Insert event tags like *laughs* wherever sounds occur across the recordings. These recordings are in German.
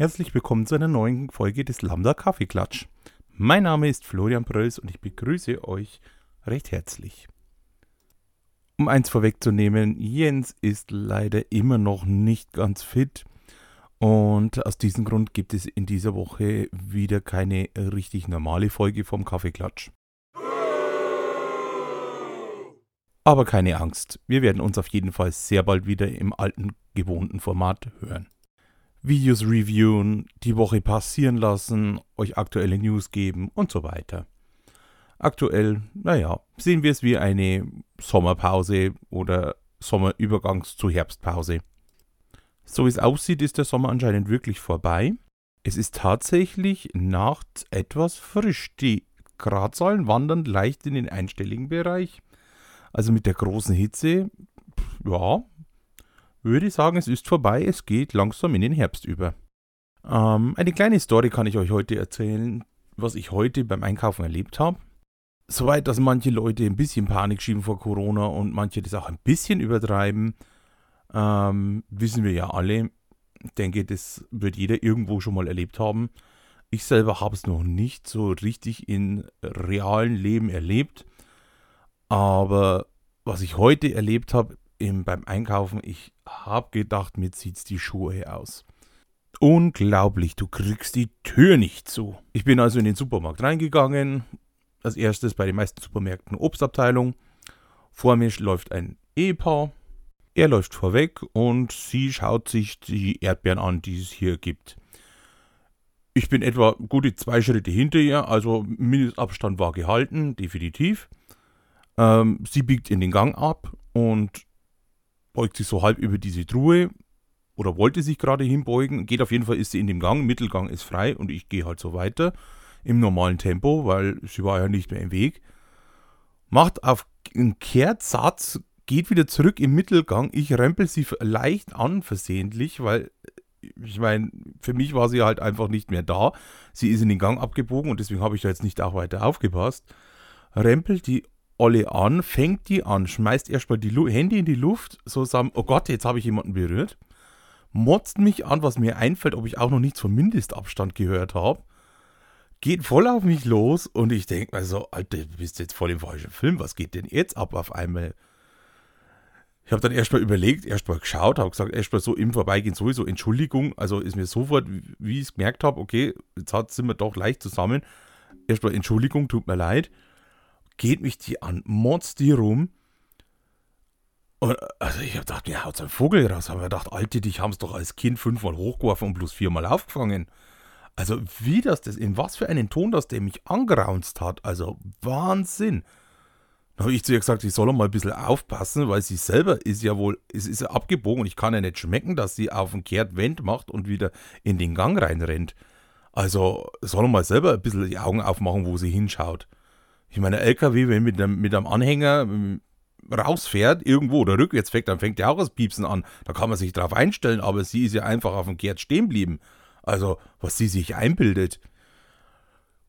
Herzlich willkommen zu einer neuen Folge des Lambda Kaffeeklatsch. Mein Name ist Florian Pröls und ich begrüße euch recht herzlich. Um eins vorwegzunehmen, Jens ist leider immer noch nicht ganz fit und aus diesem Grund gibt es in dieser Woche wieder keine richtig normale Folge vom Kaffeeklatsch. Aber keine Angst, wir werden uns auf jeden Fall sehr bald wieder im alten gewohnten Format hören. Videos reviewen, die Woche passieren lassen, euch aktuelle News geben und so weiter. Aktuell, naja, sehen wir es wie eine Sommerpause oder Sommerübergangs- zu Herbstpause. So wie es aussieht, ist der Sommer anscheinend wirklich vorbei. Es ist tatsächlich nachts etwas frisch. Die Gradzahlen wandern leicht in den einstelligen Bereich. Also mit der großen Hitze, ja, würde ich sagen, es ist vorbei, es geht langsam in den Herbst über. Ähm, eine kleine Story kann ich euch heute erzählen, was ich heute beim Einkaufen erlebt habe. Soweit, dass manche Leute ein bisschen Panik schieben vor Corona und manche das auch ein bisschen übertreiben, ähm, wissen wir ja alle. Ich denke, das wird jeder irgendwo schon mal erlebt haben. Ich selber habe es noch nicht so richtig in realen Leben erlebt. Aber was ich heute erlebt habe, im, beim Einkaufen, ich habe gedacht, mir zieht's die Schuhe aus. Unglaublich, du kriegst die Tür nicht zu. Ich bin also in den Supermarkt reingegangen. Als erstes bei den meisten Supermärkten Obstabteilung. Vor mir läuft ein Ehepaar. Er läuft vorweg und sie schaut sich die Erdbeeren an, die es hier gibt. Ich bin etwa gute zwei Schritte hinter ihr, also Mindestabstand war gehalten, definitiv. Ähm, sie biegt in den Gang ab und beugt sich so halb über diese Truhe oder wollte sich gerade hinbeugen. Geht auf jeden Fall, ist sie in dem Gang. Mittelgang ist frei und ich gehe halt so weiter im normalen Tempo, weil sie war ja nicht mehr im Weg. Macht auf einen Kehrtsatz, geht wieder zurück im Mittelgang. Ich rempel sie leicht an, versehentlich, weil ich meine, für mich war sie halt einfach nicht mehr da. Sie ist in den Gang abgebogen und deswegen habe ich da jetzt nicht auch weiter aufgepasst. Rempelt die Olle an, fängt die an, schmeißt erstmal die Lu Hände in die Luft, so sagen, oh Gott, jetzt habe ich jemanden berührt, motzt mich an, was mir einfällt, ob ich auch noch nichts vom Mindestabstand gehört habe, geht voll auf mich los und ich denke mir so, Alter, du bist jetzt voll im falschen Film, was geht denn jetzt ab auf einmal? Ich habe dann erstmal überlegt, erstmal geschaut, habe gesagt, erstmal so im Vorbeigehen sowieso Entschuldigung, also ist mir sofort, wie ich es gemerkt habe, okay, jetzt sind wir doch leicht zusammen, erstmal Entschuldigung, tut mir leid geht mich die an, motzt die rum. Und, also ich habe gedacht, mir haut so ein Vogel raus. Habe mir gedacht, Alte, dich haben es doch als Kind fünfmal hochgeworfen und bloß viermal aufgefangen. Also wie das, das, in was für einen Ton das der mich angeraunzt hat. Also Wahnsinn. Da habe ich zu ihr gesagt, ich soll mal ein bisschen aufpassen, weil sie selber ist ja wohl, es ist ja abgebogen und ich kann ja nicht schmecken, dass sie auf den Kehrt Wend macht und wieder in den Gang reinrennt. Also soll mal selber ein bisschen die Augen aufmachen, wo sie hinschaut. Ich meine, LKW, wenn mit einem, mit einem Anhänger ähm, rausfährt, irgendwo oder rückwärts fährt, dann fängt der auch das Piepsen an. Da kann man sich drauf einstellen, aber sie ist ja einfach auf dem Gerd stehen geblieben. Also, was sie sich einbildet.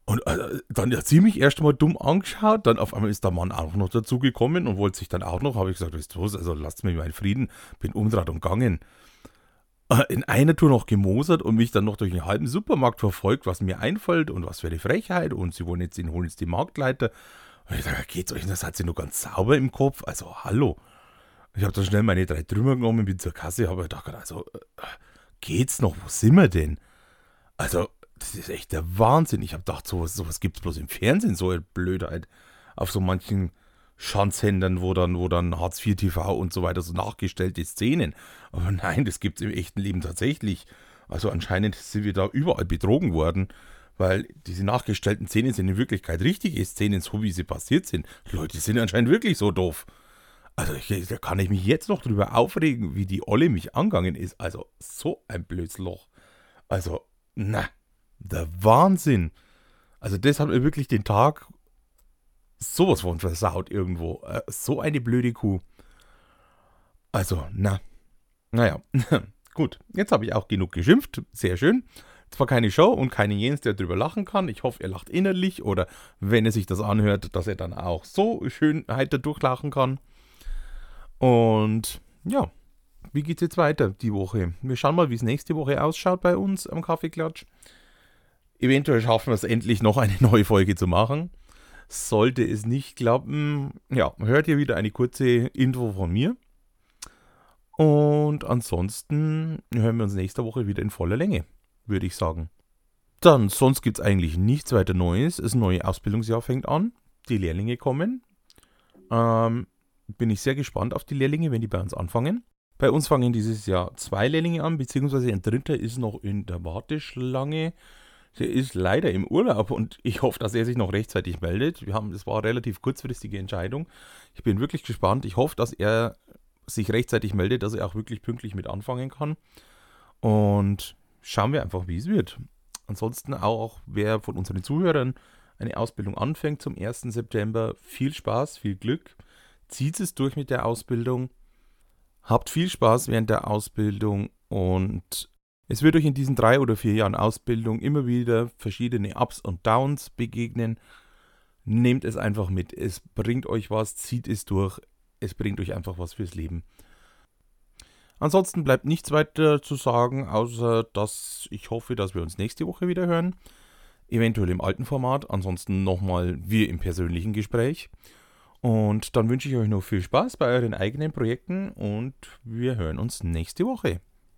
Und äh, dann hat sie mich erst einmal dumm angeschaut, dann auf einmal ist der Mann auch noch dazugekommen und wollte sich dann auch noch, habe ich gesagt, weißt du was, also lasst mir meinen Frieden, bin umdraht und gegangen. Äh, in einer Tour noch gemosert und mich dann noch durch einen halben Supermarkt verfolgt, was mir einfällt und was für eine Frechheit. Und sie wollen jetzt den holen jetzt die Marktleiter. Und ich sage, geht's euch? Das hat sie nur ganz sauber im Kopf. Also, hallo. Ich habe dann schnell meine drei Trümmer genommen, bin zur Kasse, habe gedacht, also, äh, geht's noch? Wo sind wir denn? Also, das ist echt der Wahnsinn. Ich habe gedacht, sowas, sowas gibt es bloß im Fernsehen, so eine Blödheit. Auf so manchen Schanzhändern, wo dann, wo dann Hartz IV TV und so weiter, so nachgestellte Szenen. Aber nein, das gibt es im echten Leben tatsächlich. Also anscheinend sind wir da überall betrogen worden, weil diese nachgestellten Szenen sind in Wirklichkeit richtige Szenen, so wie sie passiert sind. Die Leute sind anscheinend wirklich so doof. Also ich, da kann ich mich jetzt noch drüber aufregen, wie die Olle mich angegangen ist. Also so ein blödes Loch. Also, na, der Wahnsinn. Also das hat mir wirklich den Tag sowas von versaut irgendwo. Äh, so eine blöde Kuh. Also, na. Naja, *laughs* gut. Jetzt habe ich auch genug geschimpft. Sehr schön. Zwar keine Show und keine Jens, der drüber lachen kann. Ich hoffe, er lacht innerlich oder wenn er sich das anhört, dass er dann auch so schön heiter durchlachen kann. Und ja, wie geht es jetzt weiter die Woche? Wir schauen mal, wie es nächste Woche ausschaut bei uns am Kaffeeklatsch. Eventuell schaffen wir es endlich noch eine neue Folge zu machen. Sollte es nicht klappen, ja, hört ihr wieder eine kurze Info von mir. Und ansonsten hören wir uns nächste Woche wieder in voller Länge, würde ich sagen. Dann, sonst gibt es eigentlich nichts weiter Neues. Das neue Ausbildungsjahr fängt an. Die Lehrlinge kommen. Ähm, bin ich sehr gespannt auf die Lehrlinge, wenn die bei uns anfangen. Bei uns fangen dieses Jahr zwei Lehrlinge an, beziehungsweise ein dritter ist noch in der Warteschlange. Der ist leider im Urlaub und ich hoffe, dass er sich noch rechtzeitig meldet. Wir haben, das war eine relativ kurzfristige Entscheidung. Ich bin wirklich gespannt. Ich hoffe, dass er sich rechtzeitig meldet, dass er auch wirklich pünktlich mit anfangen kann. Und schauen wir einfach, wie es wird. Ansonsten auch, wer von unseren Zuhörern eine Ausbildung anfängt zum 1. September, viel Spaß, viel Glück. Zieht es durch mit der Ausbildung. Habt viel Spaß während der Ausbildung und es wird euch in diesen drei oder vier Jahren Ausbildung immer wieder verschiedene Ups und Downs begegnen. Nehmt es einfach mit. Es bringt euch was, zieht es durch. Es bringt euch einfach was fürs Leben. Ansonsten bleibt nichts weiter zu sagen, außer dass ich hoffe, dass wir uns nächste Woche wieder hören. Eventuell im alten Format, ansonsten nochmal wir im persönlichen Gespräch. Und dann wünsche ich euch noch viel Spaß bei euren eigenen Projekten und wir hören uns nächste Woche.